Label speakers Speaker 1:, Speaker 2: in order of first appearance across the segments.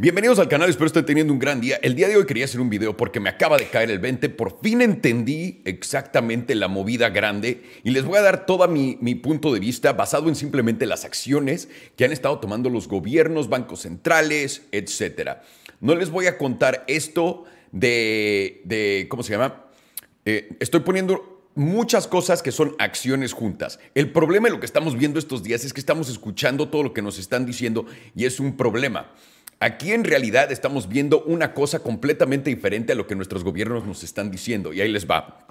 Speaker 1: Bienvenidos al canal, espero estén teniendo un gran día. El día de hoy quería hacer un video porque me acaba de caer el 20. Por fin entendí exactamente la movida grande y les voy a dar todo mi, mi, punto de vista basado en simplemente las acciones que han estado tomando los gobiernos, bancos centrales, etc. No les voy a contar esto de, de ¿cómo se llama? Eh, estoy poniendo muchas cosas que son acciones juntas. El problema de lo que estamos viendo estos días es que estamos escuchando todo lo que nos están diciendo y es un problema. Aquí en realidad estamos viendo una cosa completamente diferente a lo que nuestros gobiernos nos están diciendo. Y ahí les va.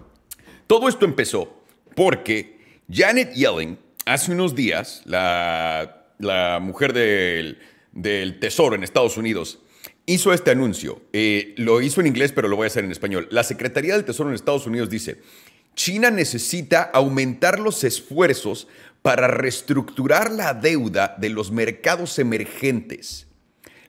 Speaker 1: Todo esto empezó porque Janet Yellen, hace unos días, la, mujer del, Tesoro en Estados Unidos, hizo este anuncio. Eh, lo hizo en inglés, pero lo voy a hacer en español. La Secretaría del Tesoro en Estados Unidos dice, China necesita aumentar los esfuerzos para reestructurar la deuda de los mercados emergentes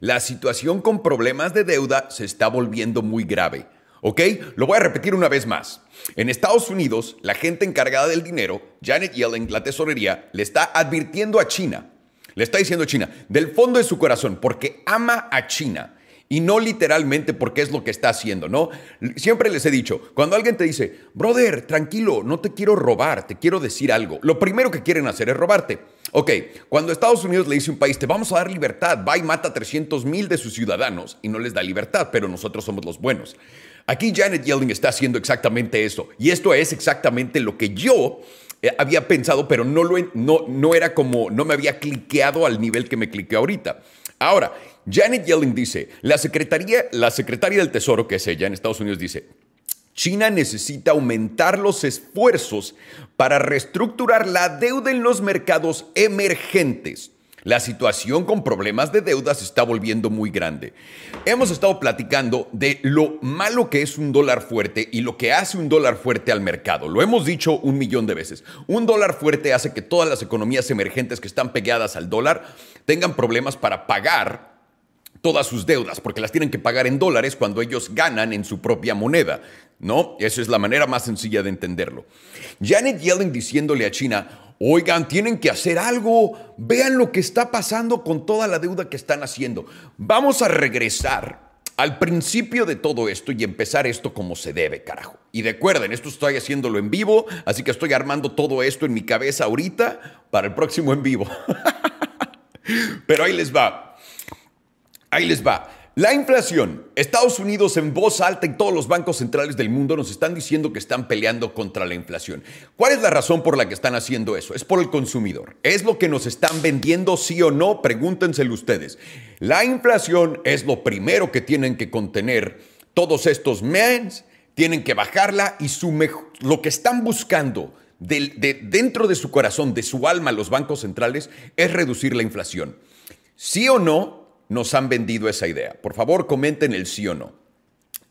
Speaker 1: la situación con problemas de deuda se está volviendo muy grave. ¿Ok? Lo voy a repetir una vez más. En Estados Unidos, la gente encargada del dinero, Janet Yellen, la tesorería, le está advirtiendo a China, le está diciendo a China, del fondo de su corazón, porque ama a China y no literalmente porque es lo que está haciendo, ¿no? Siempre les he dicho, cuando alguien te dice, brother, tranquilo, no te quiero robar, te quiero decir algo, lo primero que quieren hacer es robarte. Ok, cuando Estados Unidos le dice a un país, te vamos a dar libertad, va y mata a 300 mil de sus ciudadanos y no les da libertad, pero nosotros somos los buenos. Aquí Janet Yellen está haciendo exactamente eso. Y esto es exactamente lo que yo eh, había pensado, pero no, lo, no, no era como, no me había cliqueado al nivel que me cliqueó ahorita. Ahora, Janet Yellen dice, la, la secretaria del Tesoro, que es ella en Estados Unidos, dice, China necesita aumentar los esfuerzos para reestructurar la deuda en los mercados emergentes. La situación con problemas de deuda se está volviendo muy grande. Hemos estado platicando de lo malo que es un dólar fuerte y lo que hace un dólar fuerte al mercado. Lo hemos dicho un millón de veces. Un dólar fuerte hace que todas las economías emergentes que están pegadas al dólar tengan problemas para pagar todas sus deudas, porque las tienen que pagar en dólares cuando ellos ganan en su propia moneda. ¿No? Esa es la manera más sencilla de entenderlo. Janet Yellen diciéndole a China, oigan, tienen que hacer algo, vean lo que está pasando con toda la deuda que están haciendo. Vamos a regresar al principio de todo esto y empezar esto como se debe, carajo. Y recuerden, esto estoy haciéndolo en vivo, así que estoy armando todo esto en mi cabeza ahorita para el próximo en vivo. Pero ahí les va. Ahí les va. La inflación. Estados Unidos en voz alta y todos los bancos centrales del mundo nos están diciendo que están peleando contra la inflación. ¿Cuál es la razón por la que están haciendo eso? Es por el consumidor. ¿Es lo que nos están vendiendo sí o no? Pregúntenselo ustedes. La inflación es lo primero que tienen que contener todos estos mens, tienen que bajarla y su lo que están buscando de, dentro de su corazón, de su alma, los bancos centrales, es reducir la inflación. ¿Sí o no? Nos han vendido esa idea. Por favor, comenten el sí o no.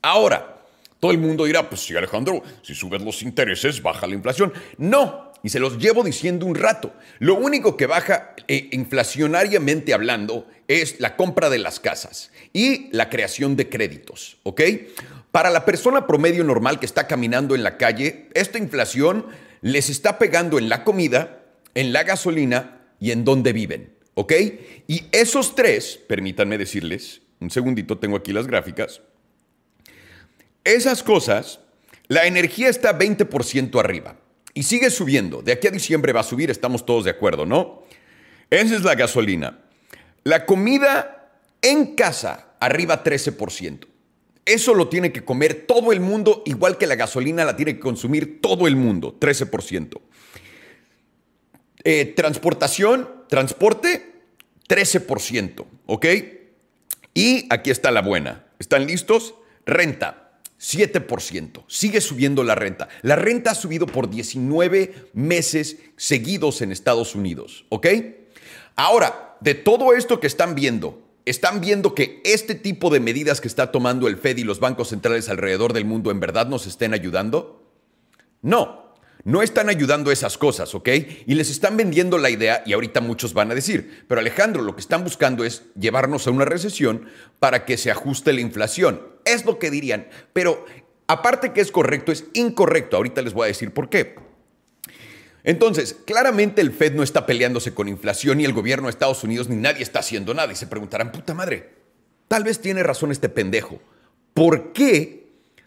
Speaker 1: Ahora, todo el mundo dirá, pues sí, Alejandro, si subes los intereses, baja la inflación. No, y se los llevo diciendo un rato. Lo único que baja eh, inflacionariamente hablando es la compra de las casas y la creación de créditos, ¿ok? Para la persona promedio normal que está caminando en la calle, esta inflación les está pegando en la comida, en la gasolina y en donde viven. ¿Ok? Y esos tres, permítanme decirles, un segundito, tengo aquí las gráficas. Esas cosas, la energía está 20% arriba y sigue subiendo. De aquí a diciembre va a subir, estamos todos de acuerdo, ¿no? Esa es la gasolina. La comida en casa, arriba 13%. Eso lo tiene que comer todo el mundo, igual que la gasolina la tiene que consumir todo el mundo, 13%. Eh, transportación, transporte, 13%, ¿ok? Y aquí está la buena. ¿Están listos? Renta, 7%. Sigue subiendo la renta. La renta ha subido por 19 meses seguidos en Estados Unidos, ¿ok? Ahora, de todo esto que están viendo, ¿están viendo que este tipo de medidas que está tomando el Fed y los bancos centrales alrededor del mundo en verdad nos estén ayudando? No. No están ayudando esas cosas, ¿ok? Y les están vendiendo la idea, y ahorita muchos van a decir, pero Alejandro, lo que están buscando es llevarnos a una recesión para que se ajuste la inflación. Es lo que dirían, pero aparte que es correcto, es incorrecto. Ahorita les voy a decir por qué. Entonces, claramente el Fed no está peleándose con inflación, ni el gobierno de Estados Unidos, ni nadie está haciendo nada. Y se preguntarán, puta madre, Tal vez tiene razón este pendejo. ¿Por qué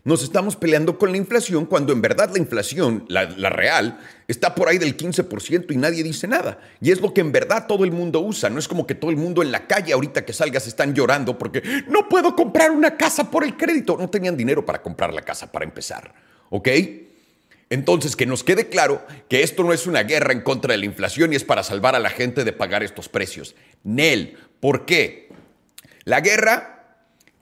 Speaker 1: nos estamos peleando con la inflación cuando en verdad la inflación, la, real, está por ahí del 15% y nadie dice nada? Y es lo que en verdad todo el mundo usa. No es como que todo el mundo en la calle ahorita que salgas están llorando porque no puedo comprar una casa por el crédito. No tenían dinero para comprar la casa para empezar. ¿Ok? Entonces, que nos quede claro que esto no es una guerra en contra de la inflación y es para salvar a la gente de pagar estos precios. Nel, ¿por qué? La guerra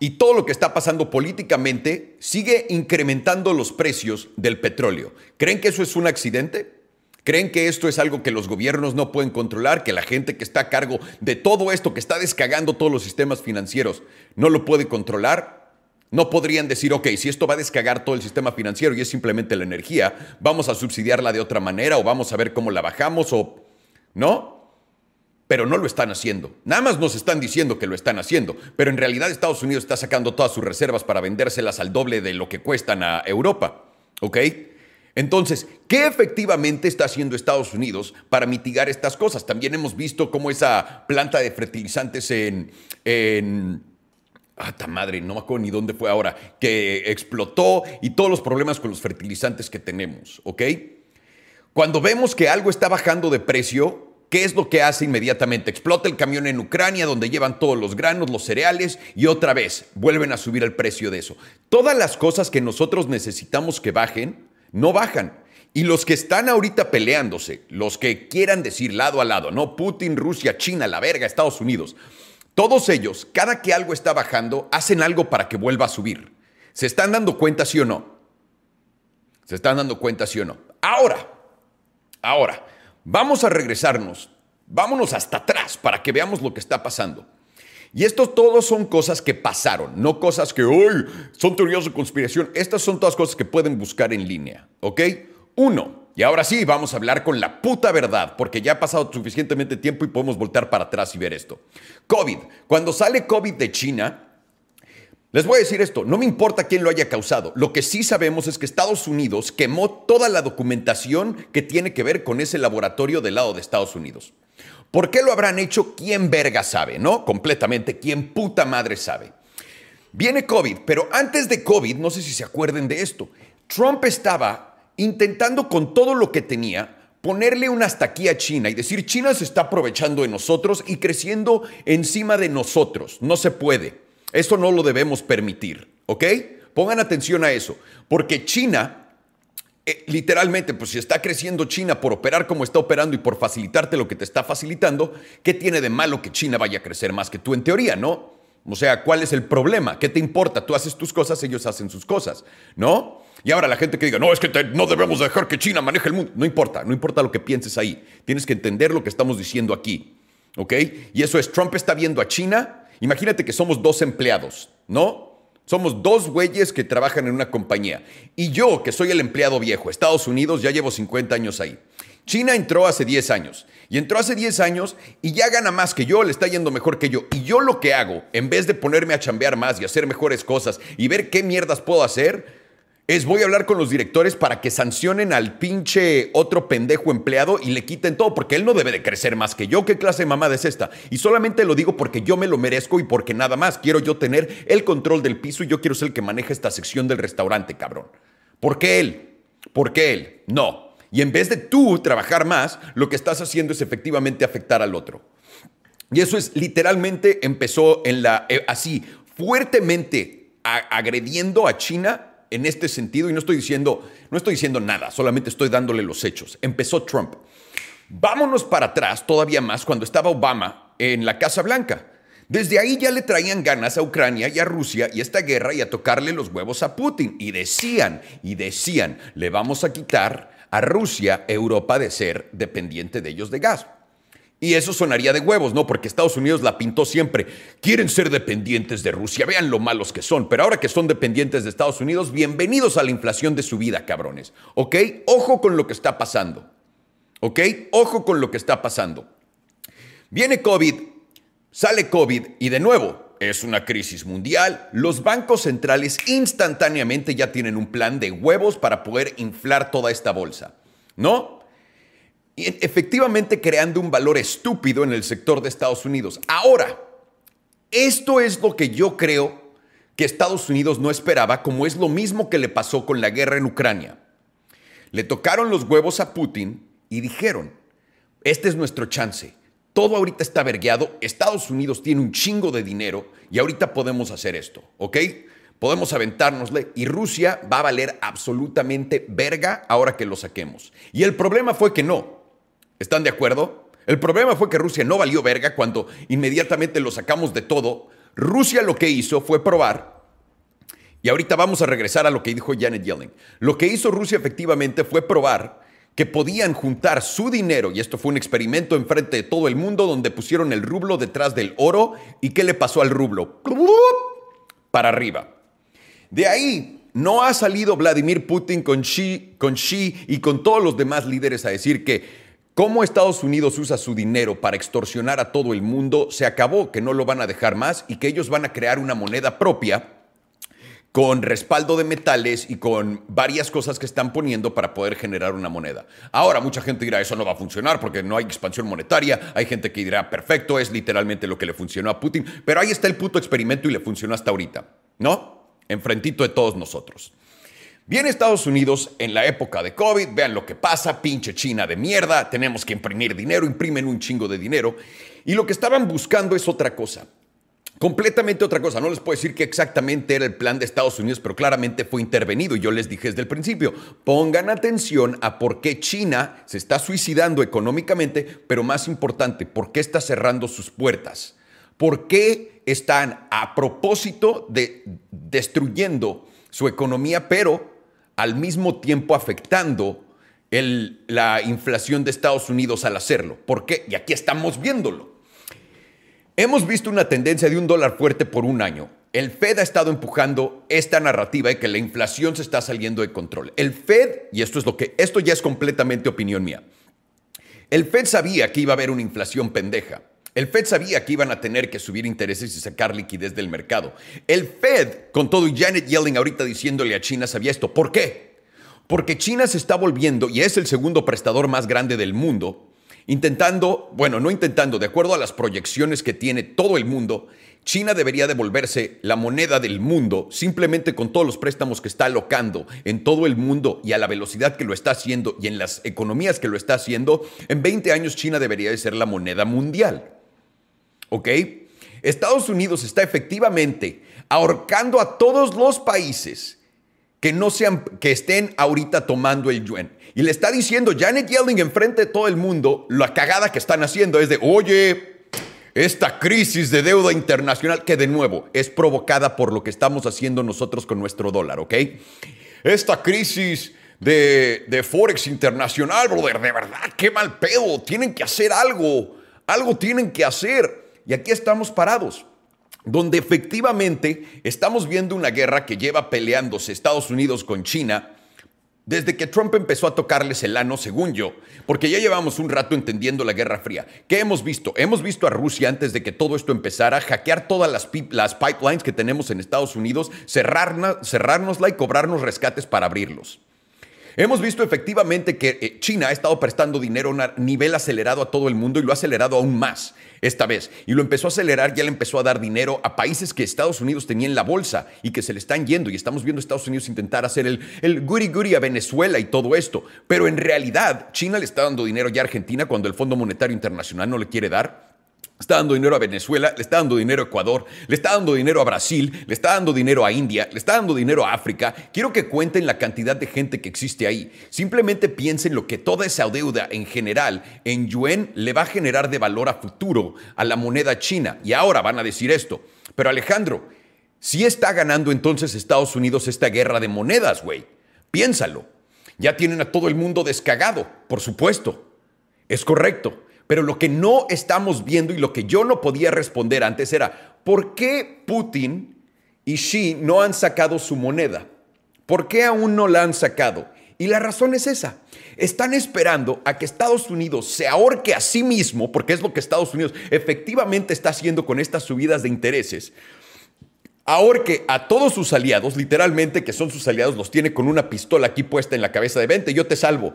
Speaker 1: y todo lo que está pasando políticamente sigue incrementando los precios del petróleo. ¿Creen que eso es un accidente? ¿Creen que esto es algo que los gobiernos no pueden controlar? ¿Que la gente que está a cargo de todo esto, que está descagando todos los sistemas financieros, no lo puede controlar? No podrían decir, ok, si esto va a descagar todo el sistema financiero y es simplemente la energía, vamos a subsidiarla de otra manera o vamos a ver cómo la bajamos o... ¿No? Pero no lo están haciendo. Nada más nos están diciendo que lo están haciendo, pero en realidad Estados Unidos está sacando todas sus reservas para vendérselas al doble de lo que cuestan a Europa. ¿Ok? Entonces, ¿qué efectivamente está haciendo Estados Unidos para mitigar estas cosas? También hemos visto cómo esa planta de fertilizantes en... en Ah, madre, no me acuerdo ni dónde fue ahora, que explotó y todos los problemas con los fertilizantes que tenemos, ¿ok? Cuando vemos que algo está bajando de precio, ¿Qué es lo que hace inmediatamente? Explota el camión en Ucrania donde llevan todos los granos, los cereales y otra vez vuelven a subir el precio de eso. Todas las cosas que nosotros necesitamos que bajen, no bajan. Y los que están ahorita peleándose, los que quieran decir lado a lado, no Putin, Rusia, China, la verga, Estados Unidos, todos ellos, cada que algo está bajando, hacen algo para que vuelva a subir. ¿Se están dando cuenta, sí o no? ¿Se están dando cuenta, sí o no? Ahora, ahora, Vamos a regresarnos, vámonos hasta atrás para que veamos lo que está pasando. Y esto todos son cosas que pasaron, no cosas que hoy son teorías de conspiración. Estas son todas cosas que pueden buscar en línea, ¿ok? Uno, y ahora sí, vamos a hablar con la puta verdad, porque ya ha pasado suficientemente tiempo y podemos voltear para atrás y ver esto. COVID. Cuando sale COVID de China, les voy a decir esto, no me importa quién lo haya causado. Lo que sí sabemos es que Estados Unidos quemó toda la documentación que tiene que ver con ese laboratorio del lado de Estados Unidos. ¿Por qué lo habrán hecho? ¿Quién verga sabe? ¿No? Completamente, ¿quién puta madre sabe? Viene COVID, pero antes de COVID, no sé si se acuerden de esto, Trump estaba intentando con todo lo que tenía ponerle un hasta aquí a China y decir China se está aprovechando de nosotros y creciendo encima de nosotros. No se puede. Eso no lo debemos permitir, ¿ok? Pongan atención a eso, porque China, eh, literalmente, pues si está creciendo China por operar como está operando y por facilitarte lo que te está facilitando, ¿qué tiene de malo que China vaya a crecer más que tú en teoría, no? O sea, ¿cuál es el problema? ¿Qué te importa? Tú haces tus cosas, ellos hacen sus cosas, ¿no? Y ahora la gente que diga, no, es que no debemos dejar que China maneje el mundo. No importa, no importa lo que pienses ahí. Tienes que entender lo que estamos diciendo aquí, ¿ok? Y eso es, Trump está viendo a China Imagínate que somos dos empleados, ¿no? Somos dos güeyes que trabajan en una compañía. Y yo, que soy el empleado viejo, Estados Unidos, ya llevo 50 años ahí. China entró hace 10 años. Y entró hace 10 años y ya gana más que yo, le está yendo mejor que yo. Y yo lo que hago, en vez de ponerme a chambear más y hacer mejores cosas y ver qué mierdas puedo hacer, es voy a hablar con los directores para que sancionen al pinche otro pendejo empleado y le quiten todo, porque él no debe de crecer más que yo. ¿Qué clase de mamada es esta? Y solamente lo digo porque yo me lo merezco y porque nada más quiero yo tener el control del piso y yo quiero ser el que maneja esta sección del restaurante, cabrón. ¿Por qué él? ¿Por qué él? No. Y en vez de tú trabajar más, lo que estás haciendo es efectivamente afectar al otro. Y eso es literalmente empezó en la eh, así fuertemente agrediendo a China en este sentido y no estoy diciendo, no estoy diciendo nada, solamente estoy dándole los hechos. Empezó Trump. Vámonos para atrás todavía más cuando estaba Obama en la Casa Blanca. Desde ahí ya le traían ganas a Ucrania y a Rusia y a esta guerra y a tocarle los huevos a Putin. Y decían, y decían, le vamos a quitar a Rusia, Europa, de ser dependiente de ellos de gas. Y eso sonaría de huevos, ¿no? Porque Estados Unidos la pintó siempre. Quieren ser dependientes de Rusia, vean lo malos que son. Pero ahora que son dependientes de Estados Unidos, bienvenidos a la inflación de su vida, cabrones. ¿Ok? Ojo con lo que está pasando. ¿Ok? Ojo con lo que está pasando. Viene COVID, sale COVID y de nuevo es una crisis mundial. Los bancos centrales instantáneamente ya tienen un plan de huevos para poder inflar toda esta bolsa. ¿No? Efectivamente creando un valor estúpido en el sector de Estados Unidos. Ahora, Esto es lo que yo creo que Estados Unidos no esperaba, como es lo mismo que le pasó con la guerra en Ucrania. Le tocaron los huevos a Putin y dijeron, este es nuestro chance. Todo ahorita está vergueado, Estados Unidos tiene un chingo de dinero y ahorita podemos hacer esto, ¿ok? Podemos aventárnosle y Rusia va a valer absolutamente verga ahora que lo saquemos. Y el problema fue que no. ¿Están de acuerdo? El problema fue que Rusia no valió verga cuando inmediatamente lo sacamos de todo. Rusia lo que hizo fue probar, y ahorita vamos a regresar a lo que dijo Janet Yellen. Lo que hizo Rusia efectivamente fue probar que podían juntar su dinero, y esto fue un experimento enfrente de todo el mundo donde pusieron el rublo detrás del oro, ¿y qué le pasó al rublo? Para arriba. De ahí no ha salido Vladimir Putin con Xi, con Xi y con todos los demás líderes a decir que cómo Estados Unidos usa su dinero para extorsionar a todo el mundo se acabó, que no lo van a dejar más y que ellos van a crear una moneda propia con respaldo de metales y con varias cosas que están poniendo para poder generar una moneda. Ahora, mucha gente dirá, eso no va a funcionar porque no hay expansión monetaria. Hay gente que dirá, perfecto, es literalmente lo que le funcionó a Putin. Pero ahí está el puto experimento y le funcionó hasta ahorita, ¿no? Enfrentito de todos nosotros. Viene Estados Unidos en la época de COVID, vean lo que pasa, pinche China de mierda, tenemos que imprimir dinero, imprimen un chingo de dinero. Y lo que estaban buscando es otra cosa. Completamente otra cosa. No les puedo decir que exactamente era el plan de Estados Unidos, pero claramente fue intervenido. Y yo les dije desde el principio, pongan atención a por qué China se está suicidando económicamente, pero más importante, por qué está cerrando sus puertas. ¿Por qué están a propósito de destruyendo su economía, pero al mismo tiempo afectando la inflación de Estados Unidos al hacerlo? ¿Por qué? Y aquí estamos viéndolo. Hemos visto una tendencia de un dólar fuerte por un año. El Fed ha estado empujando esta narrativa de que la inflación se está saliendo de control. El Fed, y esto es lo que, esto ya es completamente opinión mía. El Fed sabía que iba a haber una inflación pendeja. El Fed sabía que iban a tener que subir intereses y sacar liquidez del mercado. El Fed, con todo y Janet Yellen ahorita diciéndole a China, sabía esto. ¿Por qué? Porque China se está volviendo, y es el segundo prestador más grande del mundo, intentando, bueno, no intentando, de acuerdo a las proyecciones que tiene todo el mundo, China debería devolverse la moneda del mundo simplemente con todos los préstamos que está alocando en todo el mundo y a la velocidad que lo está haciendo y en las economías que lo está haciendo. En 20 años China debería de ser la moneda mundial. ¿Ok? Estados Unidos está efectivamente ahorcando a todos los países que no sean, que estén ahorita tomando el yuan. Y le está diciendo Janet Yellen enfrente de todo el mundo, la cagada que están haciendo es de, oye, esta crisis de deuda internacional, que de nuevo es provocada por lo que estamos haciendo nosotros con nuestro dólar, ¿ok? Esta crisis de, de Forex internacional, brother, de verdad, qué mal pedo, tienen que hacer algo, algo tienen que hacer. Y aquí estamos parados donde efectivamente estamos viendo una guerra que lleva peleándose Estados Unidos con China desde que Trump empezó a tocarles el ano, según yo, porque ya llevamos un rato entendiendo la Guerra Fría. ¿Qué hemos visto? Hemos visto a Rusia antes de que todo esto empezara, hackear todas las, pipelines que tenemos en Estados Unidos, cerrárnosla y cobrarnos rescates para abrirlos. Hemos visto efectivamente que eh, China ha estado prestando dinero a un nivel acelerado a todo el mundo y lo ha acelerado aún más esta vez. Y lo empezó a acelerar, ya le empezó a dar dinero a países que Estados Unidos tenía en la bolsa y que se le están yendo. Y estamos viendo Estados Unidos intentar hacer el, el guri a Venezuela y todo esto. Pero en realidad, China le está dando dinero ya a Argentina cuando el Fondo Monetario Internacional no le quiere dar está dando dinero a Venezuela, le está dando dinero a Ecuador, le está dando dinero a Brasil, le está dando dinero a India, le está dando dinero a África. Quiero que cuenten la cantidad de gente que existe ahí. Simplemente piensen lo que toda esa deuda en general en yuan le va a generar de valor a futuro a la moneda china. Y ahora van a decir esto. Pero Alejandro, si está ganando entonces Estados Unidos esta guerra de monedas, güey. Piénsalo. Ya tienen a todo el mundo descagado, por supuesto. Es correcto. Pero lo que no estamos viendo y lo que yo no podía responder antes era, ¿por qué Putin y Xi no han sacado su moneda? ¿Por qué aún no la han sacado? Y la razón es esa. Están esperando a que Estados Unidos se ahorque a sí mismo, porque es lo que Estados Unidos efectivamente está haciendo con estas subidas de intereses. Ahorque a todos sus aliados, literalmente que son sus aliados, los tiene con una pistola aquí puesta en la cabeza de vente, yo te salvo.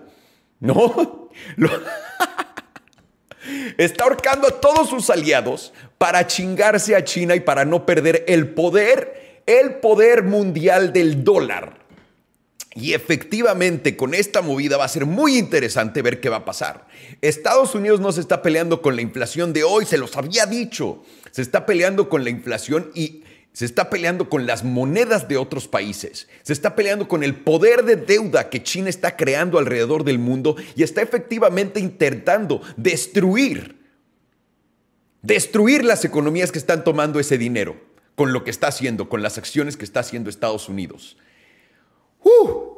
Speaker 1: No, está ahorcando a todos sus aliados para chingarse a China y para no perder el poder, el poder mundial del dólar. Y efectivamente, con esta movida va a ser muy interesante ver qué va a pasar. Estados Unidos no se está peleando con la inflación de hoy, se los había dicho. Se está peleando con la inflación y se está peleando con las monedas de otros países, se está peleando con el poder de deuda que China está creando alrededor del mundo y está efectivamente intentando destruir, destruir las economías que están tomando ese dinero con lo que está haciendo, con las acciones que está haciendo Estados Unidos. ¡Uh!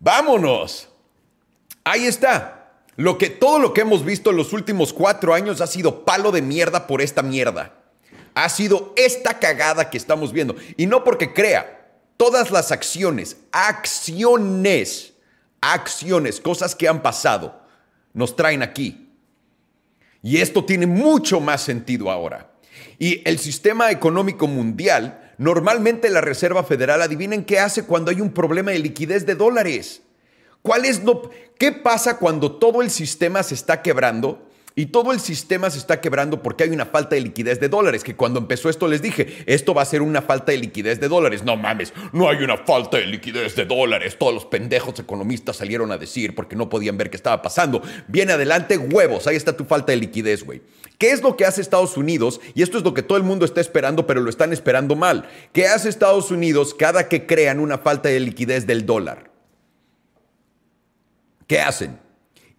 Speaker 1: ¡Vámonos! Ahí está. Lo que, todo lo que hemos visto en los últimos cuatro años ha sido palo de mierda por esta mierda ha sido esta cagada que estamos viendo. Y no porque crea, todas las acciones, acciones, acciones, cosas que han pasado, nos traen aquí. Y esto tiene mucho más sentido ahora. Y el sistema económico mundial, normalmente la Reserva Federal, adivinen qué hace cuando hay un problema de liquidez de dólares. ¿Cuál es lo, ¿Qué pasa cuando todo el sistema se está quebrando? Y todo el sistema se está quebrando porque hay una falta de liquidez de dólares, que cuando empezó esto les dije, esto va a ser una falta de liquidez de dólares. No mames, no hay una falta de liquidez de dólares. Todos los pendejos economistas salieron a decir porque no podían ver qué estaba pasando. Viene adelante, huevos, ahí está tu falta de liquidez, güey. ¿Qué es lo que hace Estados Unidos? Y esto es lo que todo el mundo está esperando, pero lo están esperando mal. ¿Qué hace Estados Unidos cada que crean una falta de liquidez del dólar? ¿Qué hacen?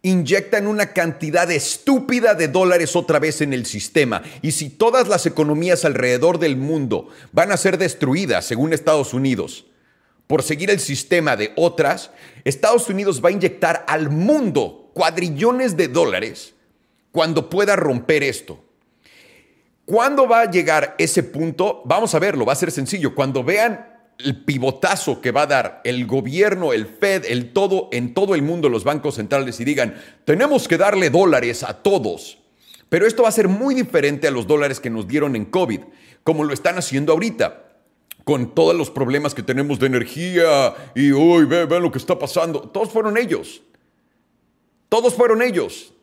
Speaker 1: Inyectan una cantidad estúpida de dólares otra vez en el sistema. Y si todas las economías alrededor del mundo van a ser destruidas, según Estados Unidos, por seguir el sistema de otras, Estados Unidos va a inyectar al mundo cuadrillones de dólares cuando pueda romper esto. ¿Cuándo va a llegar ese punto? Vamos a verlo, va a ser sencillo. Cuando vean el pivotazo que va a dar el gobierno, el Fed, el todo, en todo el mundo, los bancos centrales y digan, tenemos que darle dólares a todos. Pero esto va a ser muy diferente a los dólares que nos dieron en COVID, como lo están haciendo ahorita, con todos los problemas que tenemos de energía y, uy, vean ve lo que está pasando. Todos fueron ellos. Todos fueron ellos.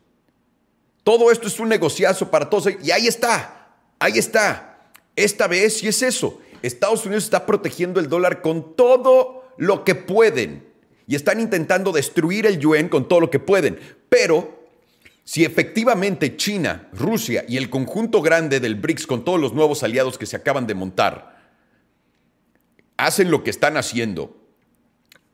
Speaker 1: Todo esto es un negociazo para todos. Y ahí está, ahí está. Esta vez sí es eso. Estados Unidos está protegiendo el dólar con todo lo que pueden y están intentando destruir el yuan con todo lo que pueden. Pero si efectivamente China, Rusia y el conjunto grande del BRICS con todos los nuevos aliados que se acaban de montar hacen lo que están haciendo,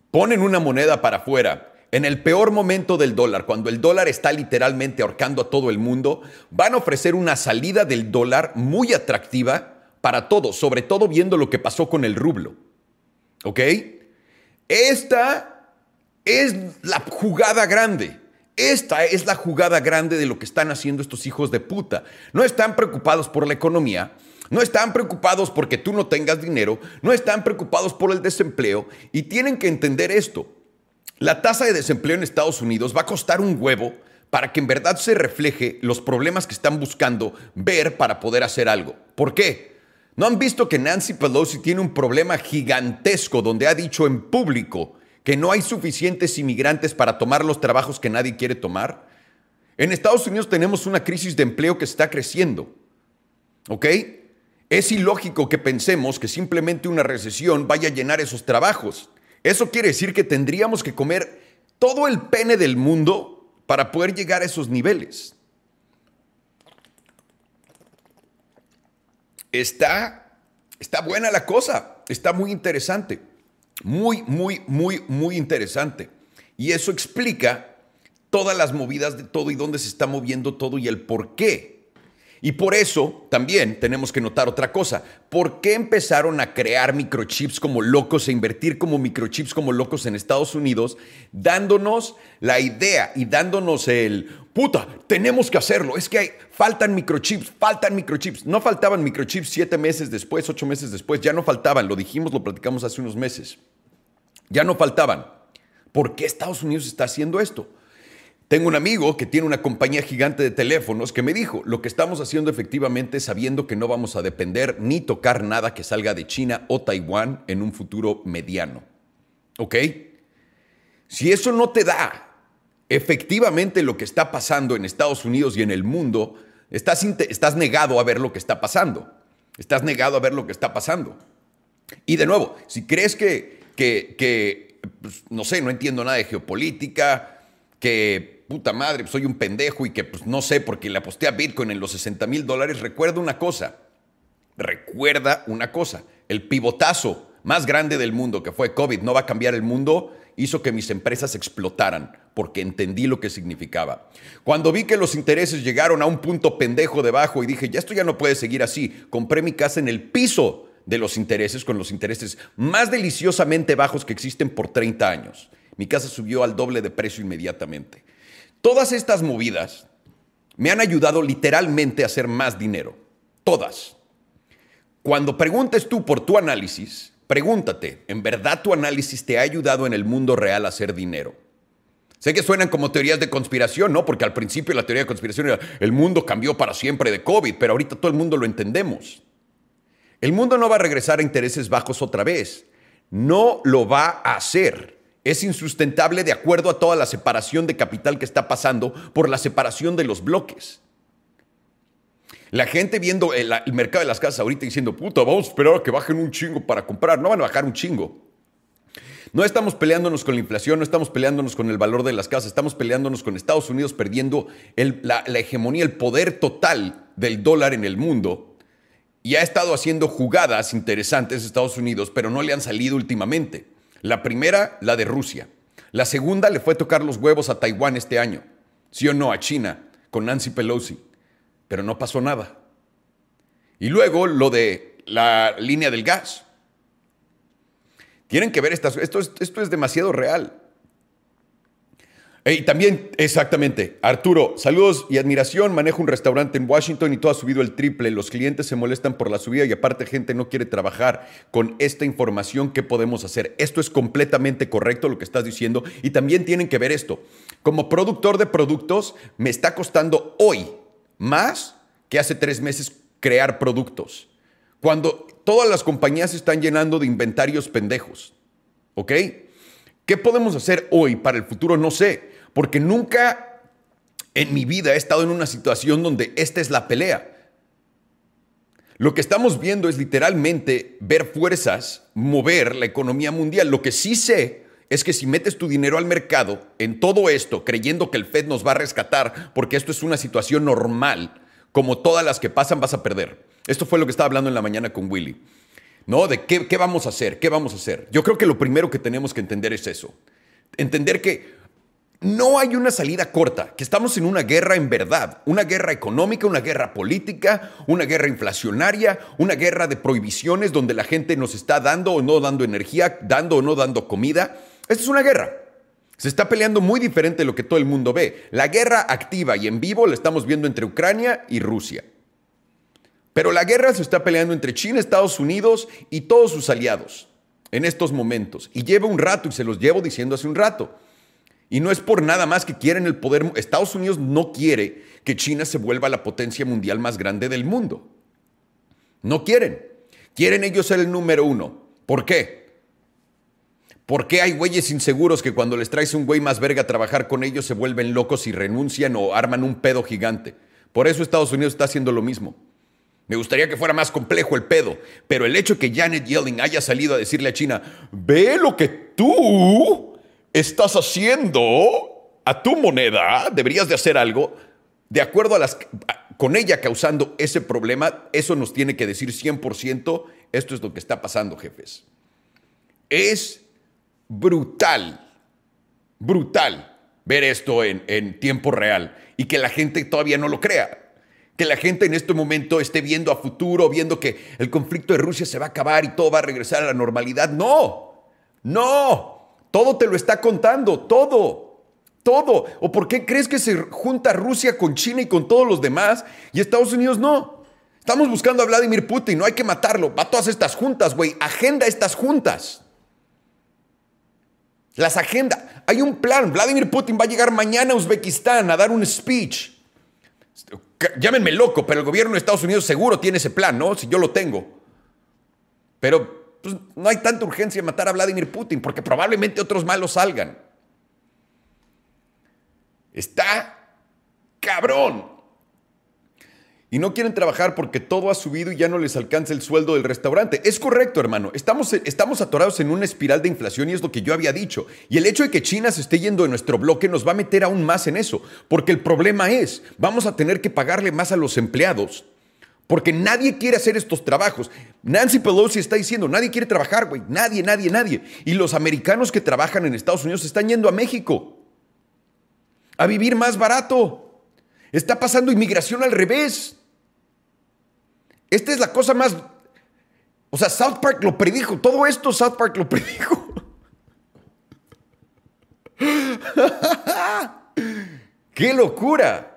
Speaker 1: ponen una moneda para afuera, en el peor momento del dólar, cuando el dólar está literalmente ahorcando a todo el mundo, van a ofrecer una salida del dólar muy atractiva para todos, sobre todo viendo lo que pasó con el rublo. ¿Ok? Esta es la jugada grande. Esta es la jugada grande de lo que están haciendo estos hijos de puta. No están preocupados por la economía, no están preocupados porque tú no tengas dinero, no están preocupados por el desempleo y tienen que entender esto. La tasa de desempleo en Estados Unidos va a costar un huevo para que en verdad se refleje los problemas que están buscando ver para poder hacer algo. ¿Por qué? ¿No han visto que Nancy Pelosi tiene un problema gigantesco donde ha dicho en público que no hay suficientes inmigrantes para tomar los trabajos que nadie quiere tomar? En Estados Unidos tenemos una crisis de empleo que está creciendo. ¿Ok? Es ilógico que pensemos que simplemente una recesión vaya a llenar esos trabajos. Eso quiere decir que tendríamos que comer todo el pene del mundo para poder llegar a esos niveles. Está, está buena la cosa, está muy interesante, muy, muy, muy, muy interesante. Y eso explica todas las movidas de todo y dónde se está moviendo todo y el por qué. Y por eso también tenemos que notar otra cosa. ¿Por qué empezaron a crear microchips como locos, e invertir como microchips como locos en Estados Unidos, dándonos la idea y dándonos el, puta, tenemos que hacerlo? Es que hay, faltan microchips, faltan microchips. No faltaban microchips siete meses después, ocho meses después, ya no faltaban, lo dijimos, lo platicamos hace unos meses. Ya no faltaban. ¿Por qué Estados Unidos está haciendo esto? Tengo un amigo que tiene una compañía gigante de teléfonos que me dijo, lo que estamos haciendo efectivamente sabiendo que no vamos a depender ni tocar nada que salga de China o Taiwán en un futuro mediano. ¿Ok? Si eso no te da efectivamente lo que está pasando en Estados Unidos y en el mundo, estás, estás negado a ver lo que está pasando. Estás negado a ver lo que está pasando. Y de nuevo, si crees que, que, pues, no sé, no entiendo nada de geopolítica, que puta madre, soy un pendejo y que pues, no sé porque le aposté a Bitcoin en los 60 mil dólares, recuerda una cosa, recuerda una cosa, el pivotazo más grande del mundo que fue COVID no va a cambiar el mundo, hizo que mis empresas explotaran porque entendí lo que significaba. Cuando vi que los intereses llegaron a un punto pendejo debajo y dije, ya esto ya no puede seguir así, compré mi casa en el piso de los intereses con los intereses más deliciosamente bajos que existen por 30 años. Mi casa subió al doble de precio inmediatamente. Todas estas movidas me han ayudado literalmente a hacer más dinero. Todas. Cuando preguntes tú por tu análisis, pregúntate, ¿en verdad tu análisis te ha ayudado en el mundo real a hacer dinero? Sé que suenan como teorías de conspiración, ¿no? Porque al principio la teoría de conspiración era el mundo cambió para siempre de COVID, pero ahorita todo el mundo lo entendemos. El mundo no va a regresar a intereses bajos otra vez. No lo va a hacer. Es insustentable de acuerdo a toda la separación de capital que está pasando por la separación de los bloques. La gente viendo el, mercado de las casas ahorita diciendo, puta, vamos a esperar a que bajen un chingo para comprar. No van a bajar un chingo. No estamos peleándonos con la inflación, no estamos peleándonos con el valor de las casas, estamos peleándonos con Estados Unidos perdiendo la, la hegemonía, el poder total del dólar en el mundo. Y ha estado haciendo jugadas interesantes Estados Unidos, pero no le han salido últimamente. La primera, la de Rusia. La segunda le fue tocar los huevos a Taiwán este año. Sí o no, a China, con Nancy Pelosi. Pero no pasó nada. Y luego lo de la línea del gas. Tienen que ver estas, esto es, esto es demasiado real. Y también, exactamente, Arturo, saludos y admiración. Manejo un restaurante en Washington y todo ha subido el triple. Los clientes se molestan por la subida y aparte gente no quiere trabajar con esta información. ¿Qué podemos hacer? Esto es completamente correcto lo que estás diciendo. Y también tienen que ver esto. Como productor de productos, me está costando hoy más que hace tres meses crear productos. Cuando todas las compañías están llenando de inventarios pendejos. ¿Ok? ¿Qué podemos hacer hoy para el futuro? No sé, porque nunca en mi vida he estado en una situación donde esta es la pelea. Lo que estamos viendo es literalmente ver fuerzas mover la economía mundial. Lo que sí sé es que si metes tu dinero al mercado en todo esto, creyendo que el Fed nos va a rescatar, porque esto es una situación normal, como todas las que pasan, vas a perder. Esto fue lo que estaba hablando en la mañana con Willy. ¿No? De qué, qué vamos a hacer, qué vamos a hacer. Yo creo que lo primero que tenemos que entender es eso. Entender que no hay una salida corta, que estamos en una guerra en verdad, una guerra económica, una guerra política, una guerra inflacionaria, una guerra de prohibiciones donde la gente nos está dando o no dando energía, dando o no dando comida. Esta es una guerra. Se está peleando muy diferente de lo que todo el mundo ve. La guerra activa y en vivo la estamos viendo entre Ucrania y Rusia. Pero la guerra se está peleando entre China, Estados Unidos y todos sus aliados en estos momentos. Y lleva un rato, y se los llevo diciendo hace un rato. Y no es por nada más que quieren el poder. Estados Unidos no quiere que China se vuelva la potencia mundial más grande del mundo. No quieren. Quieren ellos ser el número uno. ¿Por qué? ¿Por qué hay güeyes inseguros que cuando les traes un güey más verga a trabajar con ellos se vuelven locos y renuncian o arman un pedo gigante? Por eso Estados Unidos está haciendo lo mismo. Me gustaría que fuera más complejo el pedo, pero el hecho que Janet Yellen haya salido a decirle a China, ve lo que tú estás haciendo a tu moneda, deberías de hacer algo, de acuerdo a las, con ella causando ese problema, eso nos tiene que decir 100%, esto es lo que está pasando, jefes. Es brutal, brutal ver esto en, en tiempo real y que la gente todavía no lo crea que la gente en este momento esté viendo a futuro, viendo que el conflicto de Rusia se va a acabar y todo va a regresar a la normalidad. No, no, todo te lo está contando, todo, todo. ¿O por qué crees que se junta Rusia con China y con todos los demás y Estados Unidos no? Estamos buscando a Vladimir Putin, no hay que matarlo. Va a todas estas juntas, güey. Agenda estas juntas. Las agendas. Hay un plan. Vladimir Putin va a llegar mañana a Uzbekistán a dar un speech llámenme loco, pero el gobierno de Estados Unidos seguro tiene ese plan, ¿no? Si yo lo tengo. Pero pues, no hay tanta urgencia en matar a Vladimir Putin, porque probablemente otros malos salgan. Está cabrón. Y no quieren trabajar porque todo ha subido y ya no les alcanza el sueldo del restaurante. Es correcto, hermano. Estamos, estamos atorados en una espiral de inflación y es lo que yo había dicho. Y el hecho de que China se esté yendo de nuestro bloque nos va a meter aún más en eso. Porque el problema es, vamos a tener que pagarle más a los empleados. Porque nadie quiere hacer estos trabajos. Nancy Pelosi está diciendo, nadie quiere trabajar, güey. Nadie, nadie, nadie. Y los americanos que trabajan en Estados Unidos están yendo a México. A vivir más barato. Está pasando inmigración al revés. Esta es la cosa más... O sea, South Park lo predijo. Todo esto South Park lo predijo. ¡Qué locura!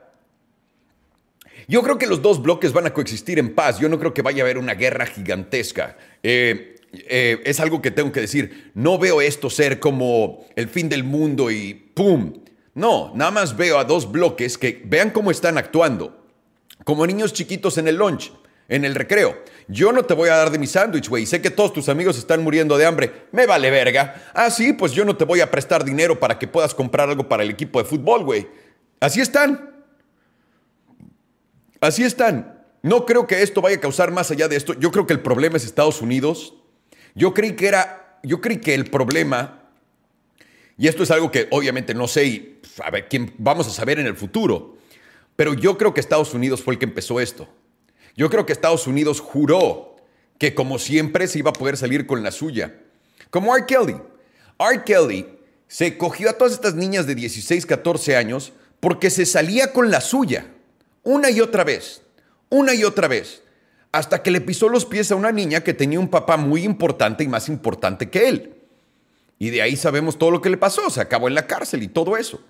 Speaker 1: Yo creo que los dos bloques van a coexistir en paz. Yo no creo que vaya a haber una guerra gigantesca. Eh, eh, es algo que tengo que decir. No veo esto ser como el fin del mundo y ¡pum! No, nada más veo a dos bloques que vean cómo están actuando. Como niños chiquitos en el lunch en el recreo. Yo no te voy a dar de mi sándwich, güey. Sé que todos tus amigos están muriendo de hambre. Me vale verga. Ah, sí, pues yo no te voy a prestar dinero para que puedas comprar algo para el equipo de fútbol, güey. Así están. Así están. No creo que esto vaya a causar más allá de esto. Yo creo que el problema es Estados Unidos. Yo creí que era, yo creí que el problema, y esto es algo que obviamente no sé y a ver, quién vamos a saber en el futuro, pero yo creo que Estados Unidos fue el que empezó esto. Yo creo que Estados Unidos juró que como siempre se iba a poder salir con la suya. Como R. Kelly. R. Kelly se cogió a todas estas niñas de 16, 14 años porque se salía con la suya. Una y otra vez. Una y otra vez. Hasta que le pisó los pies a una niña que tenía un papá muy importante y más importante que él. Y de ahí sabemos todo lo que le pasó. Se acabó en la cárcel y todo eso.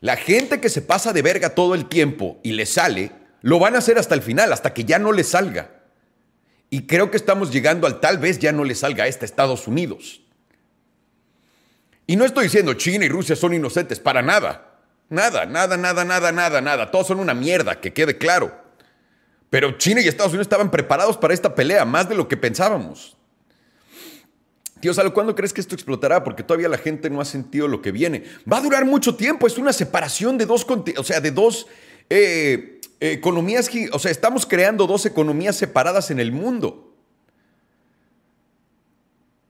Speaker 1: La gente que se pasa de verga todo el tiempo y le sale, lo van a hacer hasta el final, hasta que ya no le salga. Y creo que estamos llegando al tal vez ya no le salga a este Estados Unidos. Y no estoy diciendo China y Rusia son inocentes, para nada. Nada, nada, nada, nada, nada, nada. Todos son una mierda, que quede claro. Pero China y Estados Unidos estaban preparados para esta pelea, más de lo que pensábamos. Tío Salo, ¿cuándo crees que esto explotará? Porque todavía la gente no ha sentido lo que viene. Va a durar mucho tiempo, es una separación de dos, o sea, de dos eh, economías, o sea, estamos creando dos economías separadas en el mundo.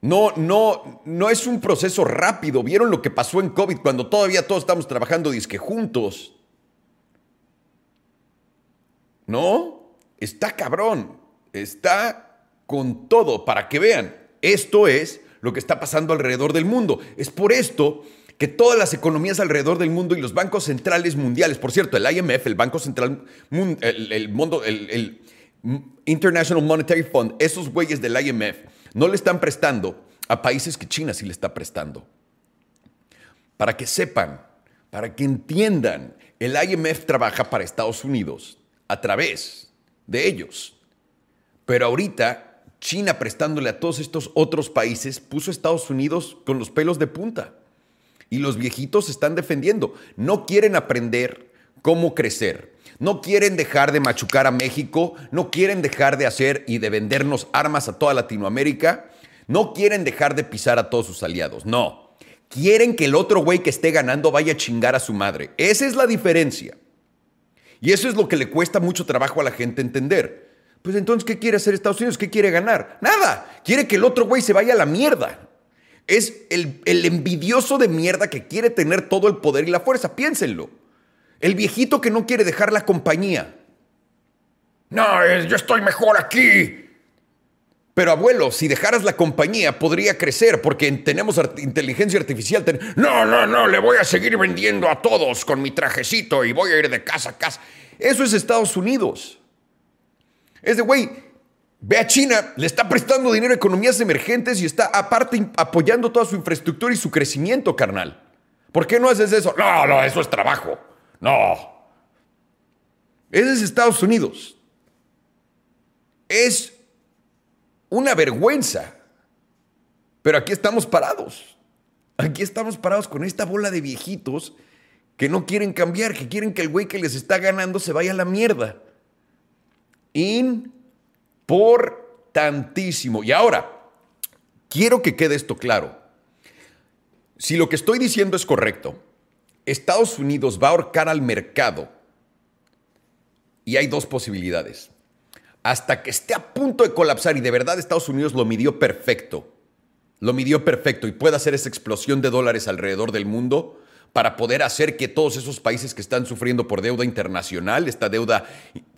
Speaker 1: No, no, no es un proceso rápido. ¿Vieron lo que pasó en COVID cuando todavía todos estamos trabajando disque juntos? ¿No? Está cabrón. Está con todo para que vean. Esto es lo que está pasando alrededor del mundo. Es por esto que todas las economías alrededor del mundo y los bancos centrales mundiales, por cierto, el IMF, el Banco Central, el, mundo, el, International Monetary Fund, esos güeyes del IMF no le están prestando a países que China sí le está prestando. Para que sepan, para que entiendan, el IMF trabaja para Estados Unidos a través de ellos. Pero ahorita China prestándole a todos estos otros países puso a Estados Unidos con los pelos de punta. Y los viejitos se están defendiendo. No quieren aprender cómo crecer. No quieren dejar de machucar a México. No quieren dejar de hacer y de vendernos armas a toda Latinoamérica. No quieren dejar de pisar a todos sus aliados. No. Quieren que el otro güey que esté ganando vaya a chingar a su madre. Esa es la diferencia. Y eso es lo que le cuesta mucho trabajo a la gente entender. Pues entonces, ¿qué quiere hacer Estados Unidos? ¿Qué quiere ganar? Nada. Quiere que el otro güey se vaya a la mierda. Es el, envidioso de mierda que quiere tener todo el poder y la fuerza. Piénsenlo. El viejito que no quiere dejar la compañía. No, yo estoy mejor aquí. Pero abuelo, si dejaras la compañía podría crecer porque tenemos inteligencia artificial. No, no, no, le voy a seguir vendiendo a todos con mi trajecito y voy a ir de casa a casa. Eso es Estados Unidos. Es de, güey, Ve a China, le está prestando dinero a economías emergentes y está aparte apoyando toda su infraestructura y su crecimiento, carnal. ¿Por qué no haces eso? No, no, eso es trabajo. No. Ese es Estados Unidos. Es una vergüenza. Pero aquí estamos parados. Aquí estamos parados con esta bola de viejitos que no quieren cambiar, que quieren que el güey que les está ganando se vaya a la mierda. In por tantísimo. Y ahora, quiero que quede esto claro. Si lo que estoy diciendo es correcto, Estados Unidos va a ahorcar al mercado y hay dos posibilidades. Hasta que esté a punto de colapsar y de verdad Estados Unidos lo midió perfecto, lo midió perfecto y pueda hacer esa explosión de dólares alrededor del mundo para poder hacer que todos esos países que están sufriendo por deuda internacional, esta deuda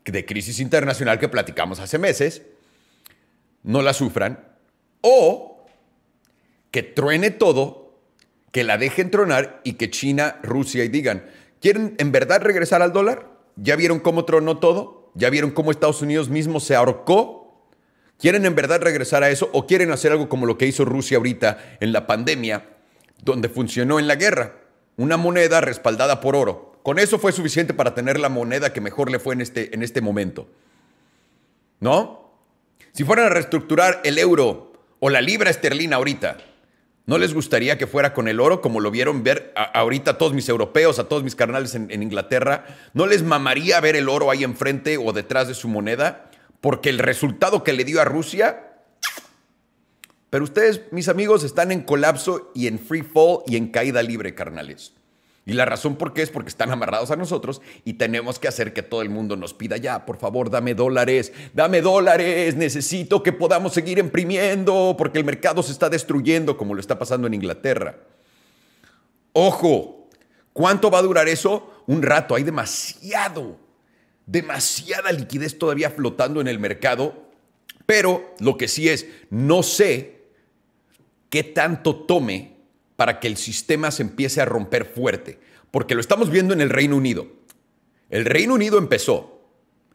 Speaker 1: de crisis internacional que platicamos hace meses, no la sufran, o que truene todo, que la dejen tronar y que China, Rusia y digan, ¿quieren en verdad regresar al dólar? ¿Ya vieron cómo tronó todo? ¿Ya vieron cómo Estados Unidos mismo se ahorcó? ¿Quieren en verdad regresar a eso o quieren hacer algo como lo que hizo Rusia ahorita en la pandemia, donde funcionó en la guerra? Una moneda respaldada por oro. Con eso fue suficiente para tener la moneda que mejor le fue en este, en este momento. ¿No? Si fueran a reestructurar el euro o la libra esterlina ahorita, ¿no les gustaría que fuera con el oro como lo vieron ver ahorita a todos mis europeos, a todos mis carnales en, en Inglaterra? ¿No les mamaría ver el oro ahí enfrente o detrás de su moneda? Porque el resultado que le dio a Rusia pero ustedes, mis amigos, están en colapso y en free fall y en caída libre, carnales. Y la razón por qué es porque están amarrados a nosotros y tenemos que hacer que todo el mundo nos pida ya, por favor, dame dólares, dame dólares, necesito que podamos seguir imprimiendo porque el mercado se está destruyendo como lo está pasando en Inglaterra. Ojo, ¿cuánto va a durar eso? Un rato, hay demasiado, demasiada liquidez todavía flotando en el mercado, pero lo que sí es, no sé qué tanto tome para que el sistema se empiece a romper fuerte. Porque lo estamos viendo en el Reino Unido. El Reino Unido empezó.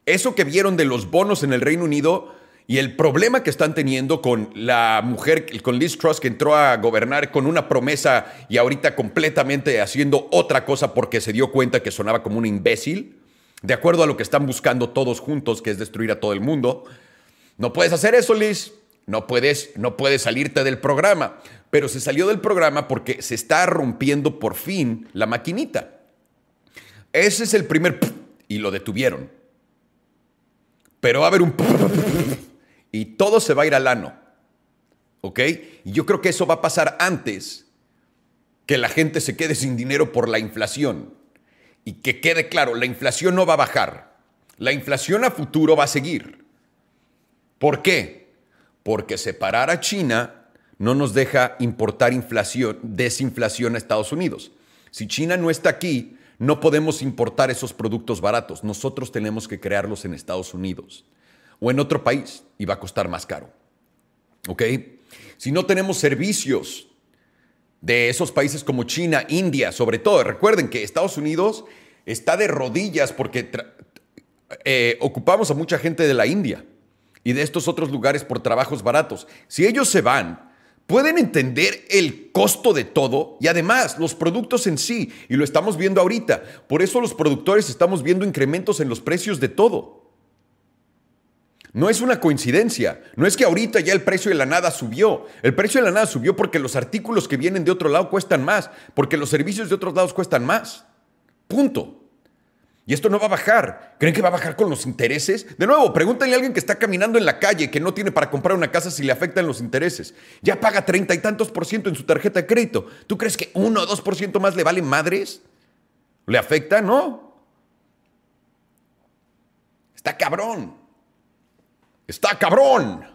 Speaker 1: Eso que vieron de los bonos en el Reino Unido y el problema que están teniendo con la mujer, con Liz Truss, que entró a gobernar con una promesa y ahorita completamente haciendo otra cosa porque se dio cuenta que sonaba como un imbécil, de acuerdo a lo que están buscando todos juntos, que es destruir a todo el mundo. No puedes hacer eso, Liz. No puedes, no puedes salirte del programa. Pero se salió del programa porque se está rompiendo por fin la maquinita. Ese es el primer y lo detuvieron. Pero va a haber un y todo se va a ir al ano. ¿Ok? Y yo creo que eso va a pasar antes que la gente se quede sin dinero por la inflación. Y que quede claro, la inflación no va a bajar. La inflación a futuro va a seguir. ¿Por qué? Porque separar a China no nos deja importar inflación, desinflación a Estados Unidos. Si China no está aquí, no podemos importar esos productos baratos. Nosotros tenemos que crearlos en Estados Unidos o en otro país y va a costar más caro. ¿Ok? Si no tenemos servicios de esos países como China, India, sobre todo, recuerden que Estados Unidos está de rodillas porque eh, ocupamos a mucha gente de la India y de estos otros lugares por trabajos baratos. Si ellos se van, pueden entender el costo de todo y además los productos en sí, y lo estamos viendo ahorita. Por eso los productores estamos viendo incrementos en los precios de todo. No es una coincidencia, no es que ahorita ya el precio de la nada subió. El precio de la nada subió porque los artículos que vienen de otro lado cuestan más, porque los servicios de otros lados cuestan más. Punto. Y esto no va a bajar. ¿Creen que va a bajar con los intereses? De nuevo, pregúntale a alguien que está caminando en la calle que no tiene para comprar una casa si le afectan los intereses. Ya paga treinta y tantos por ciento en su tarjeta de crédito. ¿Tú crees que uno o dos por ciento más le valen madres? ¿Le afecta? No. Está cabrón. Está cabrón.